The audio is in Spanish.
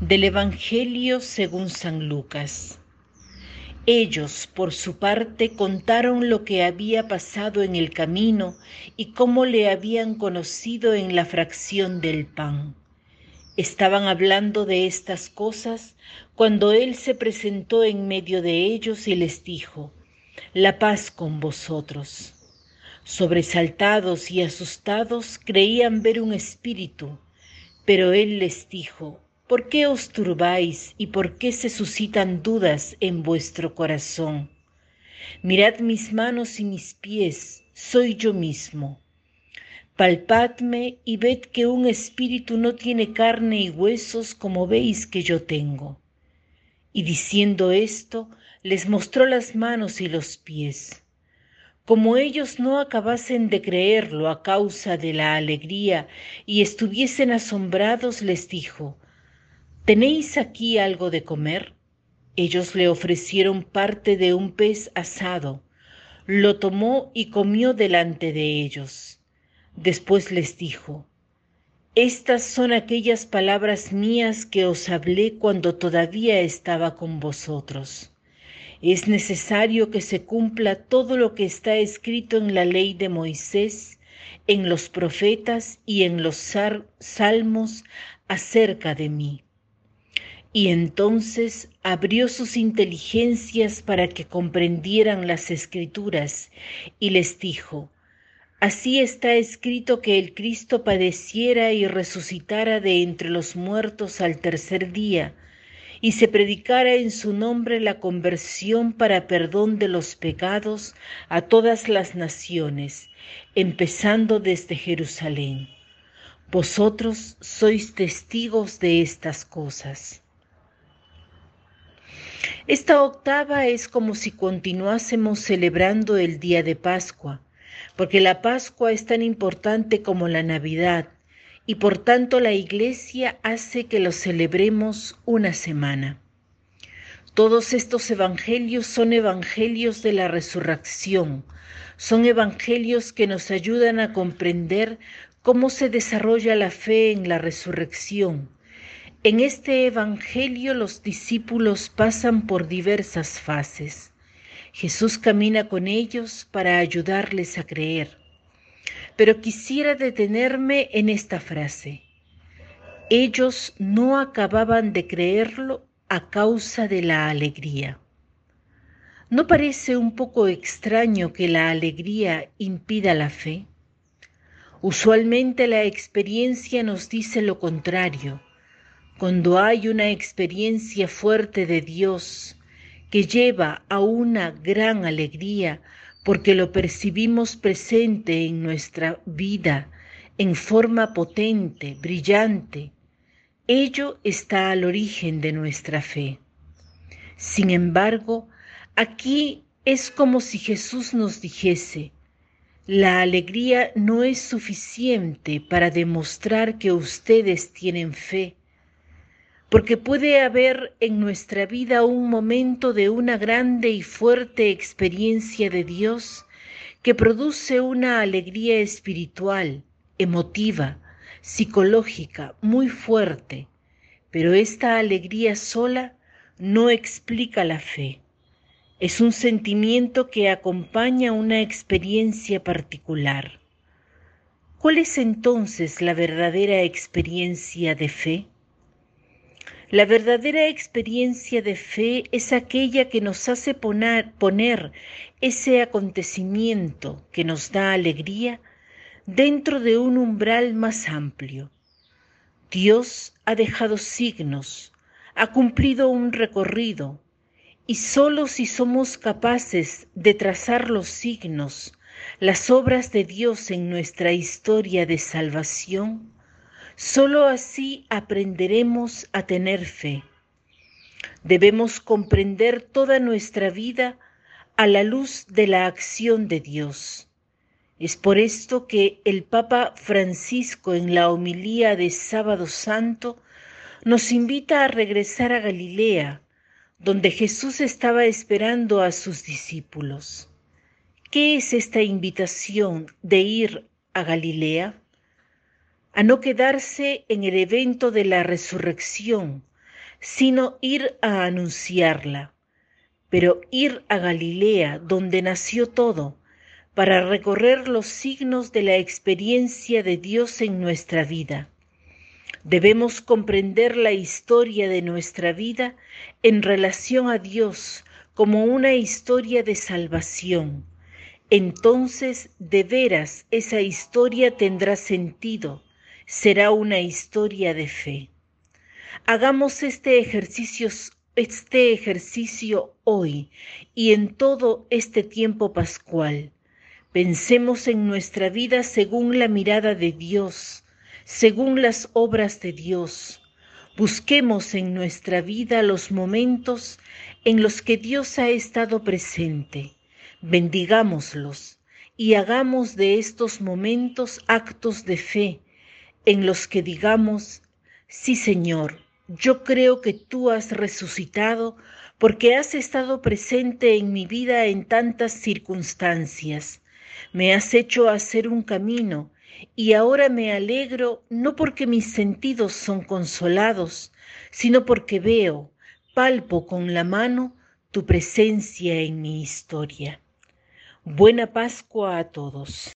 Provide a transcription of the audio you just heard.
Del Evangelio según San Lucas. Ellos, por su parte, contaron lo que había pasado en el camino y cómo le habían conocido en la fracción del pan. Estaban hablando de estas cosas cuando Él se presentó en medio de ellos y les dijo, La paz con vosotros. Sobresaltados y asustados creían ver un espíritu, pero Él les dijo, ¿Por qué os turbáis y por qué se suscitan dudas en vuestro corazón? Mirad mis manos y mis pies, soy yo mismo. Palpadme y ved que un espíritu no tiene carne y huesos como veis que yo tengo. Y diciendo esto, les mostró las manos y los pies. Como ellos no acabasen de creerlo a causa de la alegría y estuviesen asombrados, les dijo, ¿Tenéis aquí algo de comer? Ellos le ofrecieron parte de un pez asado. Lo tomó y comió delante de ellos. Después les dijo, Estas son aquellas palabras mías que os hablé cuando todavía estaba con vosotros. Es necesario que se cumpla todo lo que está escrito en la ley de Moisés, en los profetas y en los salmos acerca de mí. Y entonces abrió sus inteligencias para que comprendieran las escrituras y les dijo, Así está escrito que el Cristo padeciera y resucitara de entre los muertos al tercer día, y se predicara en su nombre la conversión para perdón de los pecados a todas las naciones, empezando desde Jerusalén. Vosotros sois testigos de estas cosas. Esta octava es como si continuásemos celebrando el día de Pascua, porque la Pascua es tan importante como la Navidad y por tanto la Iglesia hace que lo celebremos una semana. Todos estos evangelios son evangelios de la resurrección, son evangelios que nos ayudan a comprender cómo se desarrolla la fe en la resurrección en este Evangelio los discípulos pasan por diversas fases. Jesús camina con ellos para ayudarles a creer. Pero quisiera detenerme en esta frase. Ellos no acababan de creerlo a causa de la alegría. ¿No parece un poco extraño que la alegría impida la fe? Usualmente la experiencia nos dice lo contrario cuando hay una experiencia fuerte de Dios que lleva a una gran alegría porque lo percibimos presente en nuestra vida en forma potente, brillante, ello está al origen de nuestra fe. Sin embargo, aquí es como si Jesús nos dijese, la alegría no es suficiente para demostrar que ustedes tienen fe porque puede haber en nuestra vida un momento de una grande y fuerte experiencia de Dios que produce una alegría espiritual, emotiva, psicológica, muy fuerte, pero esta alegría sola no explica la fe. Es un sentimiento que acompaña una experiencia particular. ¿Cuál es entonces la verdadera experiencia de fe? La verdadera experiencia de fe es aquella que nos hace poner, ese acontecimiento que nos da alegría dentro de un umbral más amplio. Dios ha dejado signos, ha cumplido un recorrido, y solo si somos capaces de trazar los signos, las obras de Dios en nuestra historia de salvación, Solo así aprenderemos a tener fe. Debemos comprender toda nuestra vida a la luz de la acción de Dios. Es por esto que el Papa Francisco en la homilía de Sábado Santo nos invita a regresar a Galilea, donde Jesús estaba esperando a sus discípulos. ¿Qué es esta invitación de ir a Galilea? A no quedarse en el evento de la resurrección, sino ir a anunciarla, pero ir a Galilea, donde nació todo, para recorrer los signos de la experiencia de Dios en nuestra vida. Debemos comprender la historia de nuestra vida en relación a Dios como una historia de salvación. Entonces, de veras, esa historia tendrá sentido, será una historia de fe. Hagamos este ejercicio, este ejercicio hoy y en todo este tiempo pascual. Pensemos en nuestra vida según la mirada de Dios, según las obras de Dios. Busquemos en nuestra vida los momentos en los que Dios ha estado presente. Bendigámoslos y hagamos de estos momentos actos de fe en los que digamos, sí Señor, yo creo que tú has resucitado porque has estado presente en mi vida en tantas circunstancias. Me has hecho hacer un camino y ahora me alegro no porque mis sentidos son consolados, sino porque veo, palpo con la mano tu presencia en mi historia. Buena Pascua a todos.